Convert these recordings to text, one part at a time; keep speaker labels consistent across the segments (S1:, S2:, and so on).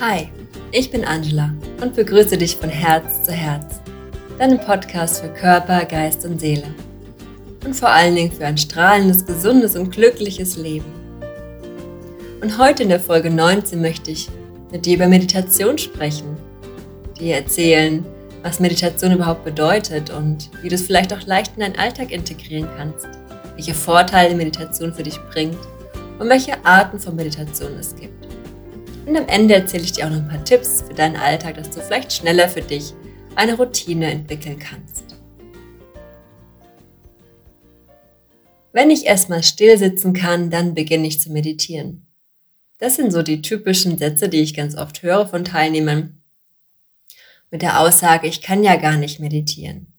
S1: Hi, ich bin Angela und begrüße dich von Herz zu Herz, deinem Podcast für Körper, Geist und Seele. Und vor allen Dingen für ein strahlendes, gesundes und glückliches Leben. Und heute in der Folge 19 möchte ich mit dir über Meditation sprechen, dir erzählen, was Meditation überhaupt bedeutet und wie du es vielleicht auch leicht in deinen Alltag integrieren kannst, welche Vorteile Meditation für dich bringt und welche Arten von Meditation es gibt. Und am Ende erzähle ich dir auch noch ein paar Tipps für deinen Alltag, dass du vielleicht schneller für dich eine Routine entwickeln kannst. Wenn ich erstmal still sitzen kann, dann beginne ich zu meditieren. Das sind so die typischen Sätze, die ich ganz oft höre von Teilnehmern. Mit der Aussage, ich kann ja gar nicht meditieren.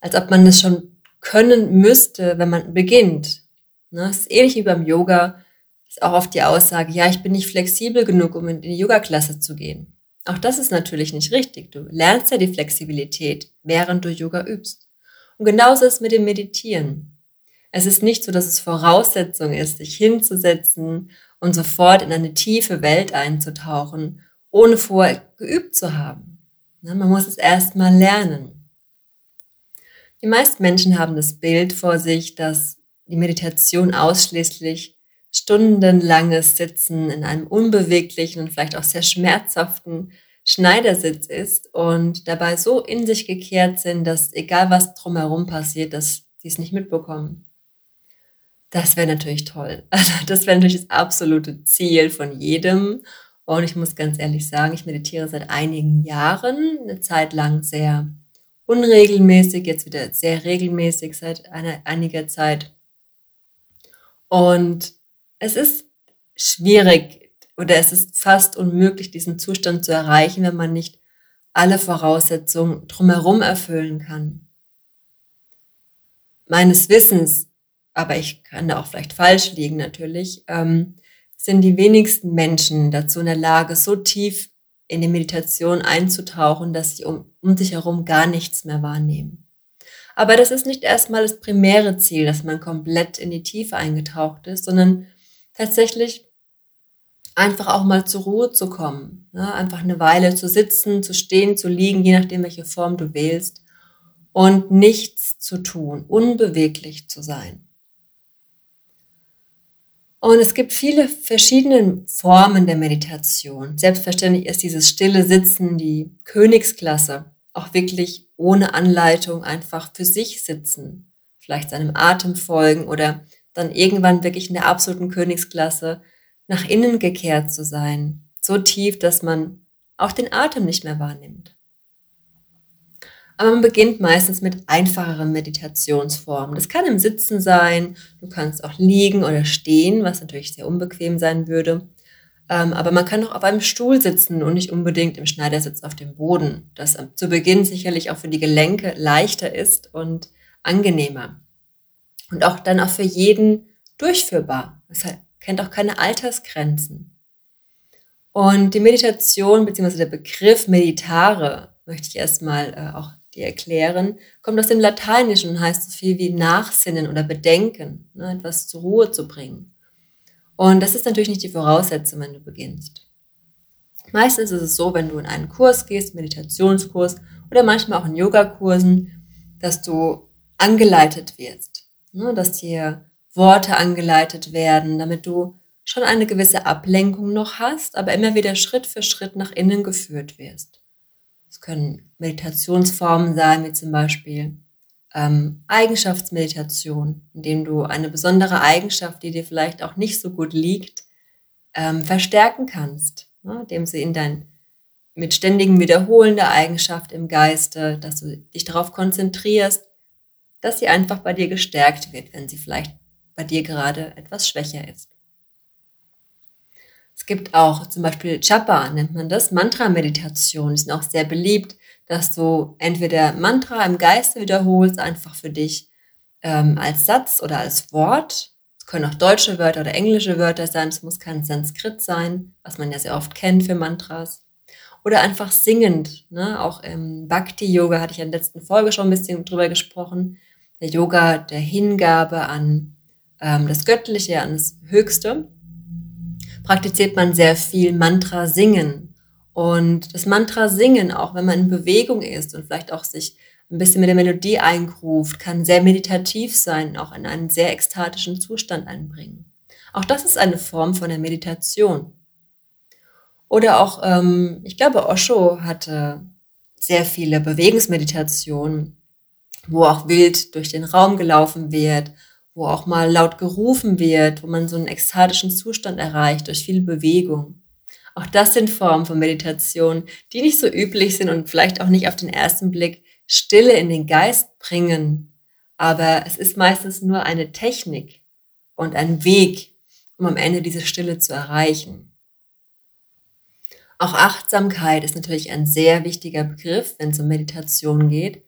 S1: Als ob man das schon können müsste, wenn man beginnt. Das ne, ist ähnlich wie beim Yoga auch oft die Aussage, ja, ich bin nicht flexibel genug, um in die Yoga-Klasse zu gehen. Auch das ist natürlich nicht richtig. Du lernst ja die Flexibilität, während du Yoga übst. Und genauso ist es mit dem Meditieren. Es ist nicht so, dass es Voraussetzung ist, sich hinzusetzen und sofort in eine tiefe Welt einzutauchen, ohne vorher geübt zu haben. Man muss es erstmal lernen. Die meisten Menschen haben das Bild vor sich, dass die Meditation ausschließlich stundenlanges Sitzen in einem unbeweglichen und vielleicht auch sehr schmerzhaften Schneidersitz ist und dabei so in sich gekehrt sind, dass egal was drumherum passiert, dass sie es nicht mitbekommen. Das wäre natürlich toll. Also das wäre natürlich das absolute Ziel von jedem. Und ich muss ganz ehrlich sagen, ich meditiere seit einigen Jahren, eine Zeit lang sehr unregelmäßig, jetzt wieder sehr regelmäßig seit einer, einiger Zeit. Und es ist schwierig oder es ist fast unmöglich, diesen Zustand zu erreichen, wenn man nicht alle Voraussetzungen drumherum erfüllen kann. Meines Wissens, aber ich kann da auch vielleicht falsch liegen natürlich, ähm, sind die wenigsten Menschen dazu in der Lage, so tief in die Meditation einzutauchen, dass sie um, um sich herum gar nichts mehr wahrnehmen. Aber das ist nicht erstmal das primäre Ziel, dass man komplett in die Tiefe eingetaucht ist, sondern tatsächlich einfach auch mal zur Ruhe zu kommen. Ne? Einfach eine Weile zu sitzen, zu stehen, zu liegen, je nachdem, welche Form du wählst. Und nichts zu tun, unbeweglich zu sein. Und es gibt viele verschiedene Formen der Meditation. Selbstverständlich ist dieses stille Sitzen die Königsklasse. Auch wirklich ohne Anleitung einfach für sich sitzen. Vielleicht seinem Atem folgen oder dann irgendwann wirklich in der absoluten Königsklasse nach innen gekehrt zu sein. So tief, dass man auch den Atem nicht mehr wahrnimmt. Aber man beginnt meistens mit einfacheren Meditationsformen. Das kann im Sitzen sein, du kannst auch liegen oder stehen, was natürlich sehr unbequem sein würde. Ähm, aber man kann auch auf einem Stuhl sitzen und nicht unbedingt im Schneidersitz auf dem Boden, das zu Beginn sicherlich auch für die Gelenke leichter ist und angenehmer und auch dann auch für jeden durchführbar. Es kennt auch keine Altersgrenzen. Und die Meditation bzw. der Begriff meditare möchte ich erstmal äh, auch dir erklären, kommt aus dem Lateinischen und heißt so viel wie nachsinnen oder bedenken, ne, etwas zur Ruhe zu bringen. Und das ist natürlich nicht die Voraussetzung, wenn du beginnst. Meistens ist es so, wenn du in einen Kurs gehst, Meditationskurs oder manchmal auch in Yogakursen, dass du angeleitet wirst ne, dass dir Worte angeleitet werden, damit du schon eine gewisse Ablenkung noch hast, aber immer wieder Schritt für Schritt nach innen geführt wirst. Es können Meditationsformen sein, wie zum Beispiel ähm, Eigenschaftsmeditation, indem du eine besondere Eigenschaft, die dir vielleicht auch nicht so gut liegt, ähm, verstärken kannst, ne, indem sie in dein mit ständigem Wiederholen der Eigenschaft im Geiste, dass du dich darauf konzentrierst, dass sie einfach bei dir gestärkt wird, wenn sie vielleicht bei dir gerade etwas schwächer ist. Es gibt auch zum Beispiel Chapa, nennt man das, Mantra-Meditation. Die sind auch sehr beliebt, dass du entweder Mantra im Geiste wiederholst, einfach für dich ähm, als Satz oder als Wort. Es können auch deutsche Wörter oder englische Wörter sein. Es muss kein Sanskrit sein, was man ja sehr oft kennt für Mantras. Oder einfach singend. Ne? Auch im Bhakti-Yoga hatte ich in der letzten Folge schon ein bisschen drüber gesprochen der Yoga der Hingabe an ähm, das Göttliche, an das Höchste, praktiziert man sehr viel Mantra singen. Und das Mantra singen, auch wenn man in Bewegung ist und vielleicht auch sich ein bisschen mit der Melodie eingruft, kann sehr meditativ sein, auch in einen sehr ekstatischen Zustand einbringen. Auch das ist eine Form von der Meditation. Oder auch, ähm, ich glaube, Osho hatte sehr viele Bewegungsmeditationen, wo auch wild durch den Raum gelaufen wird, wo auch mal laut gerufen wird, wo man so einen ekstatischen Zustand erreicht durch viel Bewegung. Auch das sind Formen von Meditation, die nicht so üblich sind und vielleicht auch nicht auf den ersten Blick Stille in den Geist bringen. Aber es ist meistens nur eine Technik und ein Weg, um am Ende diese Stille zu erreichen. Auch Achtsamkeit ist natürlich ein sehr wichtiger Begriff, wenn es um Meditation geht.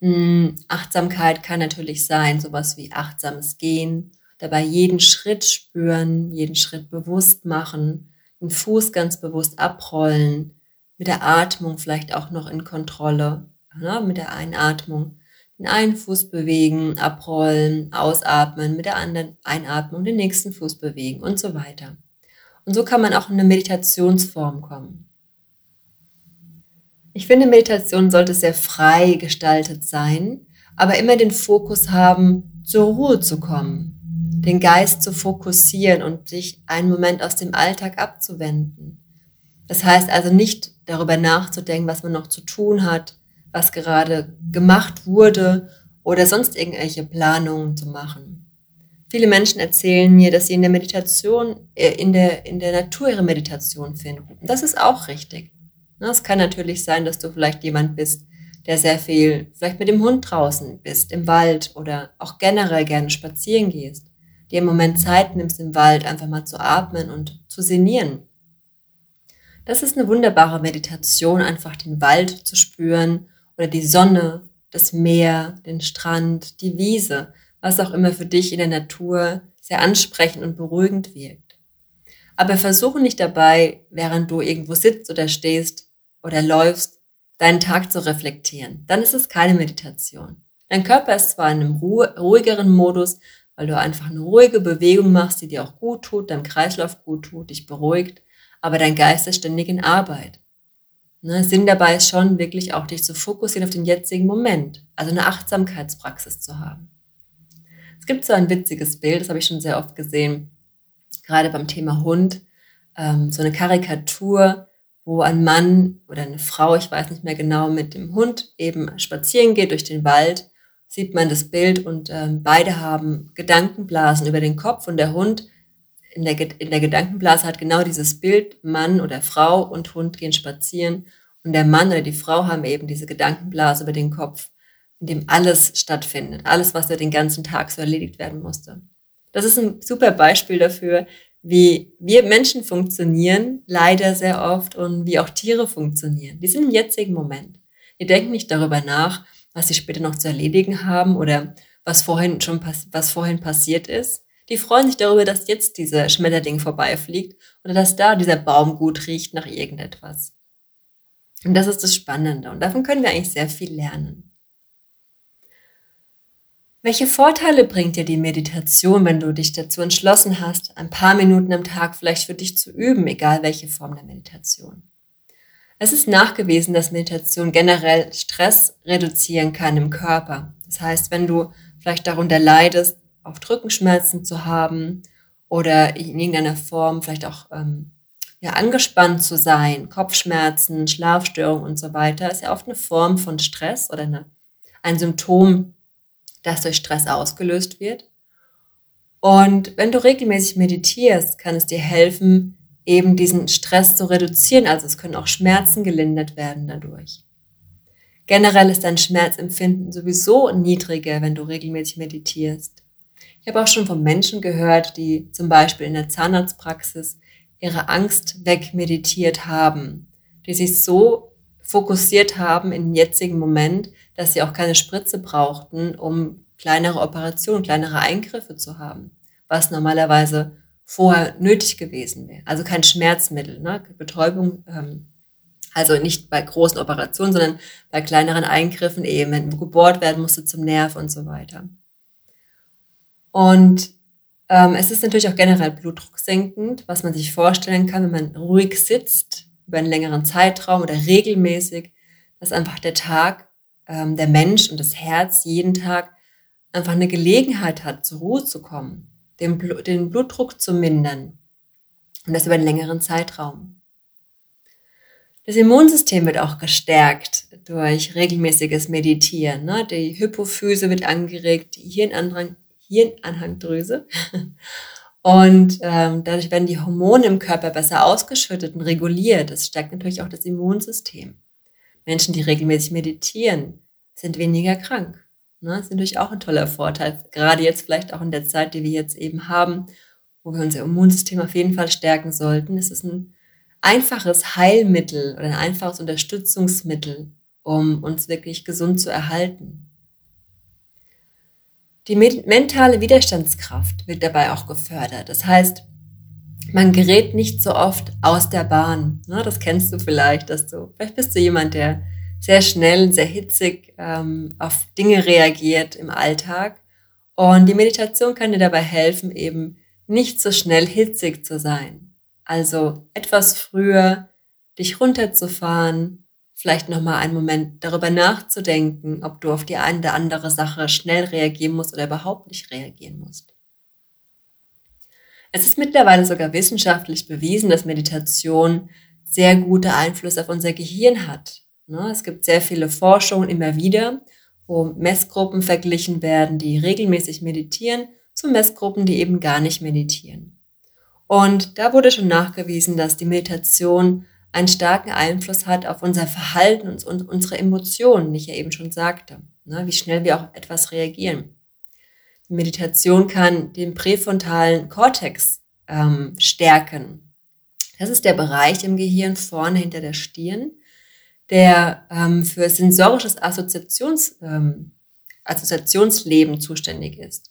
S1: Hm, Achtsamkeit kann natürlich sein, sowas wie achtsames Gehen, dabei jeden Schritt spüren, jeden Schritt bewusst machen, den Fuß ganz bewusst abrollen, mit der Atmung vielleicht auch noch in Kontrolle ne, mit der Einatmung den einen Fuß bewegen, abrollen, ausatmen, mit der anderen Einatmung den nächsten Fuß bewegen und so weiter. Und so kann man auch in eine Meditationsform kommen. Ich finde, Meditation sollte sehr frei gestaltet sein, aber immer den Fokus haben, zur Ruhe zu kommen, den Geist zu fokussieren und sich einen Moment aus dem Alltag abzuwenden. Das heißt also nicht darüber nachzudenken, was man noch zu tun hat, was gerade gemacht wurde oder sonst irgendwelche Planungen zu machen. Viele Menschen erzählen mir, dass sie in der Meditation, äh, in der, in der Natur ihre Meditation finden. Das ist auch richtig. Ne, es kann natürlich sein, dass du vielleicht jemand bist, der sehr viel, vielleicht mit dem Hund draußen bist, im Wald oder auch generell gerne spazieren gehst, dir im Moment Zeit nimmst im Wald, einfach mal zu atmen und zu sinnieren. Das ist eine wunderbare Meditation, einfach den Wald zu spüren oder die Sonne, das Meer, den Strand, die Wiese, was auch immer für dich in der Natur sehr ansprechend und beruhigend wirkt. Aber versuche nicht dabei, während du irgendwo sitzt oder stehst oder läufst, deinen Tag zu reflektieren. Dann ist es keine Meditation. Dein Körper ist zwar in einem ruhigeren Modus, weil du einfach eine ruhige Bewegung machst, die dir auch gut tut, deinem Kreislauf gut tut, dich beruhigt, aber dein Geist ist ständig in Arbeit. Ne, Sinn dabei ist schon wirklich auch dich zu fokussieren auf den jetzigen Moment, also eine Achtsamkeitspraxis zu haben. Es gibt so ein witziges Bild, das habe ich schon sehr oft gesehen, gerade beim Thema Hund, ähm, so eine Karikatur, wo ein Mann oder eine Frau, ich weiß nicht mehr genau, mit dem Hund eben spazieren geht durch den Wald, sieht man das Bild und ähm, beide haben Gedankenblasen über den Kopf und der Hund in der, in der Gedankenblase hat genau dieses Bild, Mann oder Frau und Hund gehen spazieren und der Mann oder die Frau haben eben diese Gedankenblase über den Kopf, in dem alles stattfindet, alles, was da den ganzen Tag so erledigt werden musste. Das ist ein super Beispiel dafür, wie wir Menschen funktionieren, leider sehr oft, und wie auch Tiere funktionieren. Die sind im jetzigen Moment. Die denken nicht darüber nach, was sie später noch zu erledigen haben oder was vorhin schon, was vorhin passiert ist, die freuen sich darüber, dass jetzt dieser Schmetterling vorbeifliegt oder dass da dieser Baum gut riecht nach irgendetwas. Und das ist das Spannende und davon können wir eigentlich sehr viel lernen. Welche Vorteile bringt dir die Meditation, wenn du dich dazu entschlossen hast, ein paar Minuten am Tag vielleicht für dich zu üben, egal welche Form der Meditation? Es ist nachgewiesen, dass Meditation generell Stress reduzieren kann im Körper. Das heißt, wenn du vielleicht darunter leidest, oft Rückenschmerzen zu haben oder in irgendeiner Form vielleicht auch ähm, ja, angespannt zu sein, Kopfschmerzen, Schlafstörungen und so weiter, ist ja oft eine Form von Stress oder eine, ein Symptom, das durch Stress ausgelöst wird. Und wenn du regelmäßig meditierst, kann es dir helfen, eben diesen Stress zu reduzieren. Also es können auch Schmerzen gelindert werden dadurch. Generell ist dein Schmerzempfinden sowieso niedriger, wenn du regelmäßig meditierst. Ich habe auch schon von Menschen gehört, die zum Beispiel in der Zahnarztpraxis ihre Angst wegmeditiert haben, die sich so fokussiert haben im jetzigen Moment, dass sie auch keine Spritze brauchten, um kleinere Operationen, kleinere Eingriffe zu haben, was normalerweise vorher nötig gewesen wäre. Also kein Schmerzmittel, ne? Betäubung, ähm, also nicht bei großen Operationen, sondern bei kleineren Eingriffen eben, wenn gebohrt werden musste zum Nerv und so weiter. Und Ähm, es ist natürlich auch generell blutdrucksenkend, was man sich vorstellen kann, wenn man ruhig sitzt über einen längeren Zeitraum oder regelmäßig, dass einfach der Tag, ähm, der Mensch und das Herz jeden Tag einfach eine Gelegenheit hat, zur Ruhe zu kommen, den, Bl den Blutdruck zu mindern und das über einen längeren Zeitraum. Das Immunsystem wird auch gestärkt durch regelmäßiges Meditieren. Ne? Die Hypophyse wird angeregt, die Hirnandrang, Hirnanhangdrüse. Und ähm, dadurch werden die Hormone im Körper besser ausgeschüttet und reguliert. Das stärkt natürlich auch das Immunsystem. Menschen, die regelmäßig meditieren, sind weniger krank. Ne? Das ist natürlich auch ein toller Vorteil. Gerade jetzt vielleicht auch in der Zeit, die wir jetzt eben haben, wo wir unser Immunsystem auf jeden Fall stärken sollten. Es ist ein einfaches Heilmittel oder ein einfaches Unterstützungsmittel, um uns wirklich gesund zu erhalten. Die mentale Widerstandskraft wird dabei auch gefördert. Das heißt, man gerät nicht so oft aus der Bahn. Ne? Das kennst du vielleicht, dass du, vielleicht bist du jemand, der sehr schnell, sehr hitzig ähm, auf Dinge reagiert im Alltag. Und die Meditation kann dir dabei helfen, eben nicht so schnell hitzig zu sein. Also etwas früher dich runterzufahren, vielleicht nochmal einen Moment darüber nachzudenken, ob du auf die eine oder andere Sache schnell reagieren musst oder überhaupt nicht reagieren musst. Es ist mittlerweile sogar wissenschaftlich bewiesen, dass Meditation sehr gute Einfluss auf unser Gehirn hat. Ne, es gibt sehr viele Forschungen immer wieder, wo Messgruppen verglichen werden, die regelmäßig meditieren, zu Messgruppen, die eben gar nicht meditieren. Und da wurde schon nachgewiesen, dass die Meditation einen starken Einfluss hat auf unser Verhalten und unsere Emotionen, wie ich ja eben schon sagte, ne, wie schnell wir auf etwas reagieren. Die Meditation kann den präfrontalen Kortex ähm, stärken. Das ist der Bereich im Gehirn vorne hinter der Stirn, der ähm, für sensorisches Assoziations, ähm, Assoziationsleben zuständig ist.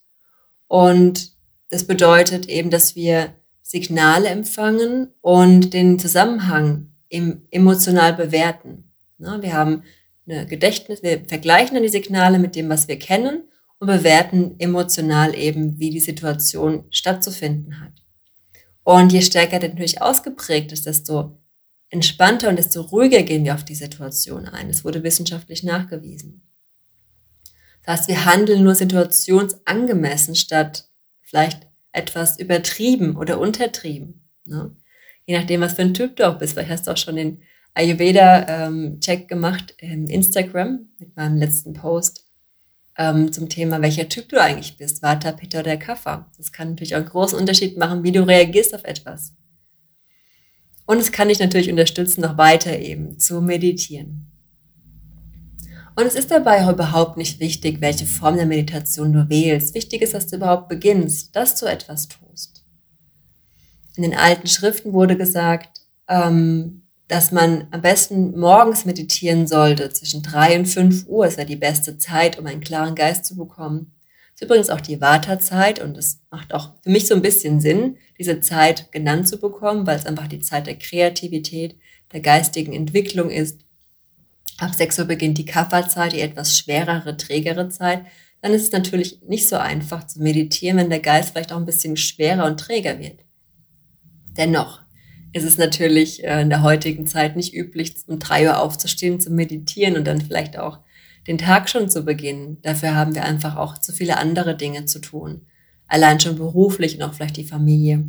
S1: Und das bedeutet eben, dass wir Signale empfangen und den Zusammenhang im, emotional bewerten. Ne? Wir haben eine Gedächtnis, wir vergleichen dann die Signale mit dem, was wir kennen und bewerten emotional eben, wie die Situation stattzufinden hat. Und je stärker der natürlich ausgeprägt ist, desto entspannter und desto ruhiger gehen wir auf die Situation ein. Das wurde wissenschaftlich nachgewiesen. Das heißt, wir handeln nur situationsangemessen statt vielleicht etwas übertrieben oder untertrieben. Ne? Je nachdem, was für ein Typ du auch bist. Vielleicht hast du auch schon den Ayurveda-Check ähm, gemacht im Instagram mit meinem letzten Post ähm, zum Thema, welcher Typ du eigentlich bist. Vata, Pitta oder Kapha. Das kann natürlich auch einen großen Unterschied machen, wie du reagierst auf etwas. Und es kann dich natürlich unterstützen, noch weiter eben zu meditieren. Und es ist dabei überhaupt nicht wichtig, welche Form der Meditation du wählst. Wichtig ist, dass du überhaupt beginnst, dass du etwas tust. In den alten Schriften wurde gesagt, ähm, dass man am besten morgens meditieren sollte, zwischen drei und fünf Uhr. ist ja die beste Zeit, um einen klaren Geist zu bekommen. Das ist übrigens auch die Vata-Zeit und es macht auch für mich so ein bisschen Sinn, diese Zeit genannt zu bekommen, weil es einfach die Zeit der Kreativität, der geistigen Entwicklung ist Ab 6 Uhr beginnt die Kafferzeit, die etwas schwerere, trägere Zeit. Dann ist es natürlich nicht so einfach zu meditieren, wenn der Geist vielleicht auch ein bisschen schwerer und träger wird. Dennoch ist es natürlich äh, in der heutigen Zeit nicht üblich, um 3 Uhr aufzustehen, zu meditieren und dann vielleicht auch den Tag schon zu beginnen. Dafür haben wir einfach auch zu viele andere Dinge zu tun. Allein schon beruflich und auch vielleicht die Familie.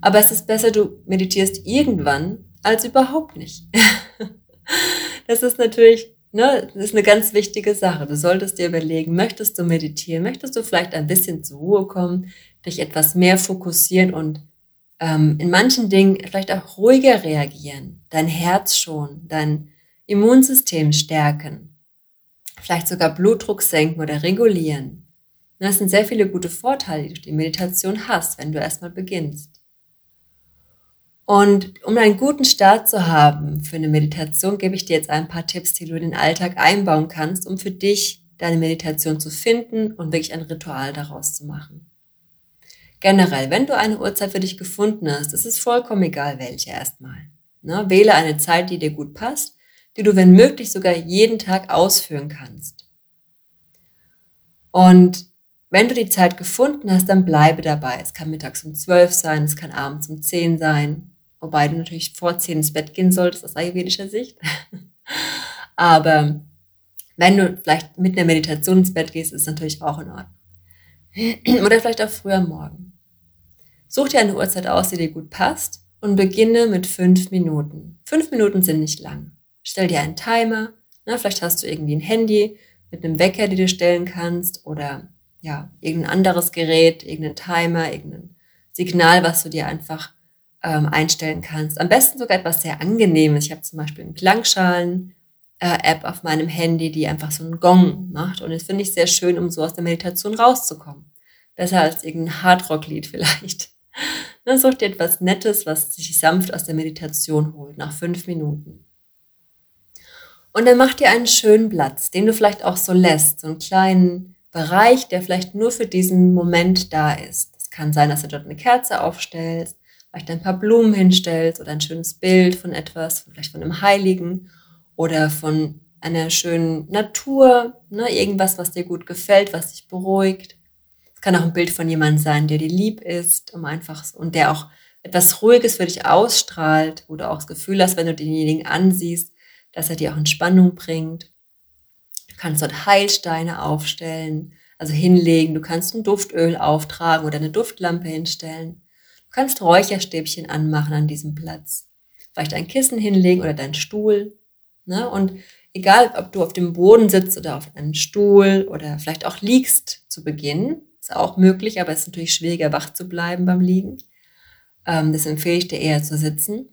S1: Aber es ist besser, du meditierst irgendwann als überhaupt nicht. das ist natürlich, ne, das ist eine ganz wichtige Sache. Du solltest dir überlegen, möchtest du meditieren, möchtest du vielleicht ein bisschen zur Ruhe kommen, dich etwas mehr fokussieren und ähm, in manchen Dingen vielleicht auch ruhiger reagieren, dein Herz schon, dein Immunsystem stärken, vielleicht sogar Blutdruck senken oder regulieren. Das sind sehr viele gute Vorteile, die du die Meditation hast, wenn du erstmal beginnst. Und um einen guten Start zu haben für eine Meditation, gebe ich dir jetzt ein paar Tipps, die du in den Alltag einbauen kannst, um für dich deine Meditation zu finden und wirklich ein Ritual daraus zu machen. Generell, wenn du eine Uhrzeit für dich gefunden hast, ist es vollkommen egal, welche erstmal. Ne? Wähle eine Zeit, die dir gut passt, die du, wenn möglich, sogar jeden Tag ausführen kannst. Und wenn du die Zeit gefunden hast, dann bleibe dabei. Es kann mittags um zwölf sein, es kann abends um zehn sein, wobei du natürlich vor zehn ins Bett gehen solltest aus ayurvedischer Sicht. Aber wenn du vielleicht mit einer Meditation ins Bett gehst, ist natürlich auch in Ordnung. Oder vielleicht auch früher Morgen. Such dir eine Uhrzeit aus, die dir gut passt und beginne mit fünf Minuten. Fünf Minuten sind nicht lang. Stell dir einen Timer. Na, vielleicht hast du irgendwie ein Handy mit einem Wecker, den du stellen kannst oder ja, irgendein anderes Gerät, irgendein Timer, irgendein Signal, was du dir einfach ähm, einstellen kannst. Am besten sogar etwas sehr Angenehmes. Ich habe zum Beispiel einen Klangschalen äh, App auf meinem Handy, die einfach so einen Gong macht. Und das finde ich sehr schön, um so aus der Meditation rauszukommen. Besser als irgendein Hardrock-Lied vielleicht. Dann such dir etwas Nettes, was sich sanft aus der Meditation holt, nach fünf Minuten. Und dann mach dir einen schönen Platz, den du vielleicht auch so lässt, so einen kleinen Bereich, der vielleicht nur für diesen Moment da ist. Es kann sein, dass du dort eine Kerze aufstellst, vielleicht ein paar Blumen hinstellst oder ein schönes Bild von etwas, vielleicht von einem Heiligen oder von einer schönen Natur, ne, irgendwas, was dir gut gefällt, was dich beruhigt. Es kann auch ein Bild von jemandem sein, der dir lieb ist, um einfach und der auch etwas Ruhiges für dich ausstrahlt, wo du auch das Gefühl hast, wenn du denjenigen ansiehst, dass er dir auch Entspannung bringt. Du kannst dort Heilsteine aufstellen, also hinlegen. Du kannst ein Duftöl auftragen oder eine Duftlampe hinstellen. Kannst Räucherstäbchen anmachen an diesem Platz. Vielleicht ein Kissen hinlegen oder deinen Stuhl. Ne? Und egal, ob du auf dem Boden sitzt oder auf einem Stuhl oder vielleicht auch liegst zu Beginn, ist auch möglich, aber es ist natürlich schwieriger, wach zu bleiben beim Liegen. Ähm, das empfehle ich dir eher zu sitzen.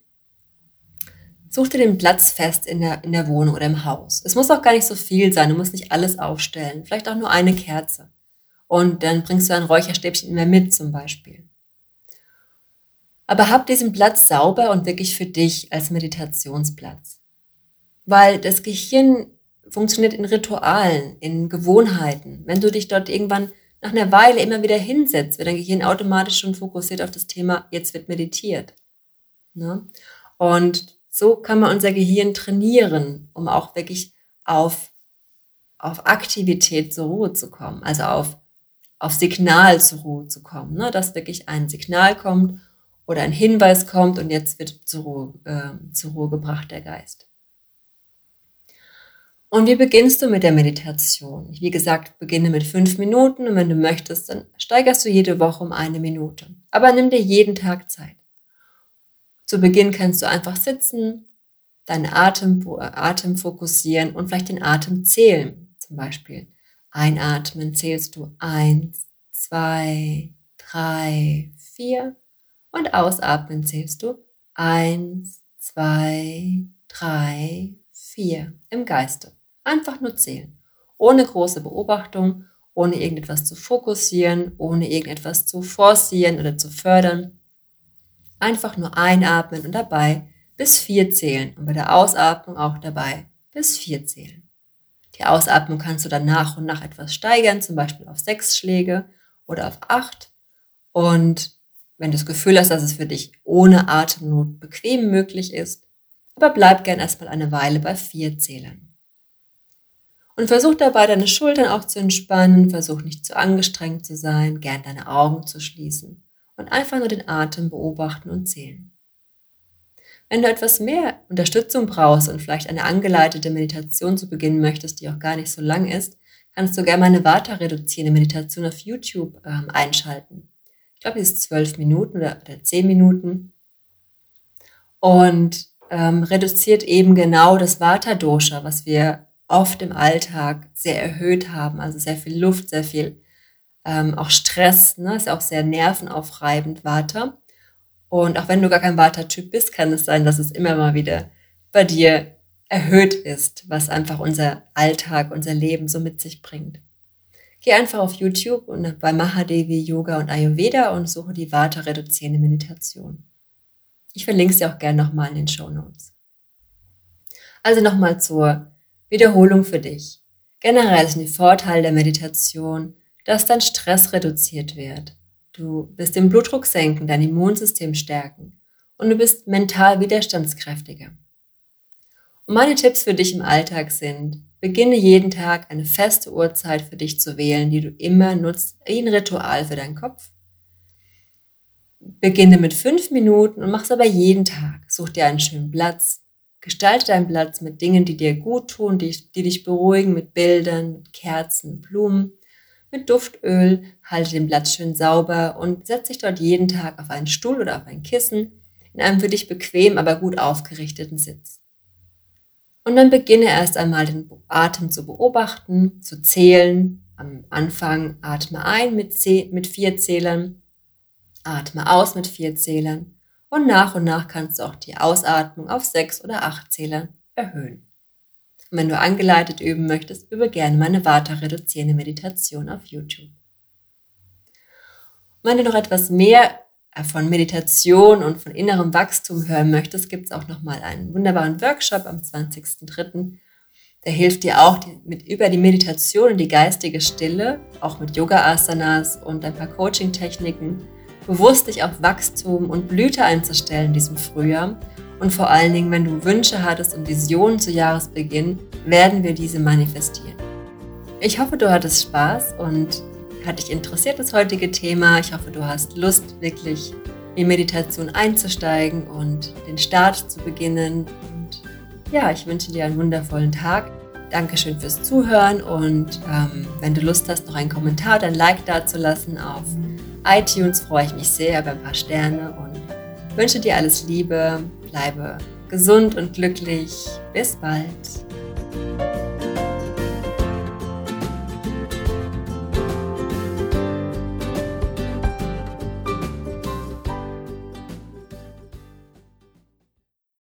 S1: Such dir den Platz fest in der, in der Wohnung oder im Haus. Es muss auch gar nicht so viel sein, du musst nicht alles aufstellen. Vielleicht auch nur eine Kerze. Und dann bringst du ein Räucherstäbchen immer mit zum Beispiel. Aber hab diesen Platz sauber und wirklich für dich als Meditationsplatz weil das Gehirn funktioniert in Ritualen, in Gewohnheiten. Wenn du dich dort irgendwann nach einer Weile immer wieder hinsetzt, wird dein Gehirn automatisch schon fokussiert auf das Thema, jetzt wird meditiert. Ne? Und so kann man unser Gehirn trainieren, um auch wirklich auf, auf Aktivität zur Ruhe zu kommen, also auf, auf Signal zur Ruhe zu kommen, ne? dass wirklich ein Signal kommt oder ein Hinweis kommt und jetzt wird zur Ruhe, äh, zur Ruhe gebracht der Geist. Und wie beginnst du mit der Meditation? Wie gesagt, beginne mit fünf Minuten und wenn du möchtest, dann steigerst du jede Woche um eine Minute. Aber nimm dir jeden Tag Zeit. Zu Beginn kannst du einfach sitzen, deinen Atem, Atem fokussieren und vielleicht den Atem zählen. Zum Beispiel einatmen zählst du eins, zwei, drei, vier und ausatmen zählst du eins, zwei, drei, vier im Geiste. Einfach nur zählen. Ohne große Beobachtung, ohne irgendetwas zu fokussieren, ohne irgendetwas zu forcieren oder zu fördern. Einfach nur einatmen und dabei bis vier zählen und bei der Ausatmung auch dabei bis vier zählen. Die Ausatmung kannst du dann nach und nach etwas steigern, zum Beispiel auf sechs Schläge oder auf acht. Und wenn du das Gefühl hast, dass es für dich ohne Atemnot bequem möglich ist, aber bleib gern erstmal eine Weile bei vier Zählern. Und versuch dabei deine Schultern auch zu entspannen, versuch nicht zu angestrengt zu sein, gern deine Augen zu schließen und einfach nur den Atem beobachten und zählen. Wenn du etwas mehr Unterstützung brauchst und vielleicht eine angeleitete Meditation zu beginnen möchtest, die auch gar nicht so lang ist, kannst du gerne meine Vata reduzierende Meditation auf YouTube ähm, einschalten. Ich glaube, die ist zwölf Minuten oder, zehn Minuten und ähm, reduziert eben genau das Vata-Dosha, was wir oft im Alltag sehr erhöht haben. Also sehr viel Luft, sehr viel ähm, auch Stress, ne? ist auch sehr nervenaufreibend, Vata. Und auch wenn du gar kein Vata-Typ bist, kann es sein, dass es immer mal wieder bei dir erhöht ist, was einfach unser Alltag, unser Leben so mit sich bringt. Geh einfach auf YouTube und bei Mahadevi Yoga und Ayurveda und suche die Vata-reduzierende Meditation. Ich verlinke sie auch gerne nochmal in den Show Notes. Also nochmal zur Wiederholung für dich. Generell ist ein Vorteil der Meditation, dass dein Stress reduziert wird. Du wirst den Blutdruck senken, dein Immunsystem stärken und du bist mental widerstandskräftiger. Und meine Tipps für dich im Alltag sind, Beginne jeden Tag eine feste Uhrzeit für dich zu wählen, die du immer nutzt, wie ein Ritual für deinen Kopf. Beginne mit fünf Minuten und mach es aber jeden Tag. Such dir einen schönen Platz. Gestalte deinen Platz mit Dingen, die dir gut tun, die, die dich beruhigen, mit Bildern, mit Kerzen, Blumen, mit Duftöl. Halte den Platz schön sauber und setz dich dort jeden Tag auf einen Stuhl oder auf ein Kissen in einem für dich bequem, aber gut aufgerichteten Sitz. Und dann beginne erst einmal den Atem zu beobachten, zu zählen. Am Anfang atme ein mit, mit vier Zählern, atme aus mit vier Zählern und nach und nach kannst du auch die Ausatmung auf sechs oder acht Zählern erhöhen. Und wenn du angeleitet üben möchtest, übe gerne meine Vata-reduzierende Meditation auf YouTube. Und wenn du noch etwas mehr von Meditation und von innerem Wachstum hören möchtest, gibt es auch nochmal einen wunderbaren Workshop am 20.03. Der hilft dir auch mit, über die Meditation und die geistige Stille, auch mit Yoga-Asanas und ein paar Coaching-Techniken, bewusst dich auf Wachstum und Blüte einzustellen in diesem Frühjahr. Und vor allen Dingen, wenn du Wünsche hattest und Visionen zu Jahresbeginn, werden wir diese manifestieren. Ich hoffe, du hattest Spaß und hat dich interessiert das heutige Thema? Ich hoffe, du hast Lust, wirklich in Meditation einzusteigen und den Start zu beginnen. Und ja, ich wünsche dir einen wundervollen Tag. Dankeschön fürs Zuhören und ähm, wenn du Lust hast, noch einen Kommentar oder ein Like dazulassen auf iTunes, freue ich mich sehr über ein paar Sterne und wünsche dir alles Liebe, bleibe gesund und glücklich. Bis bald.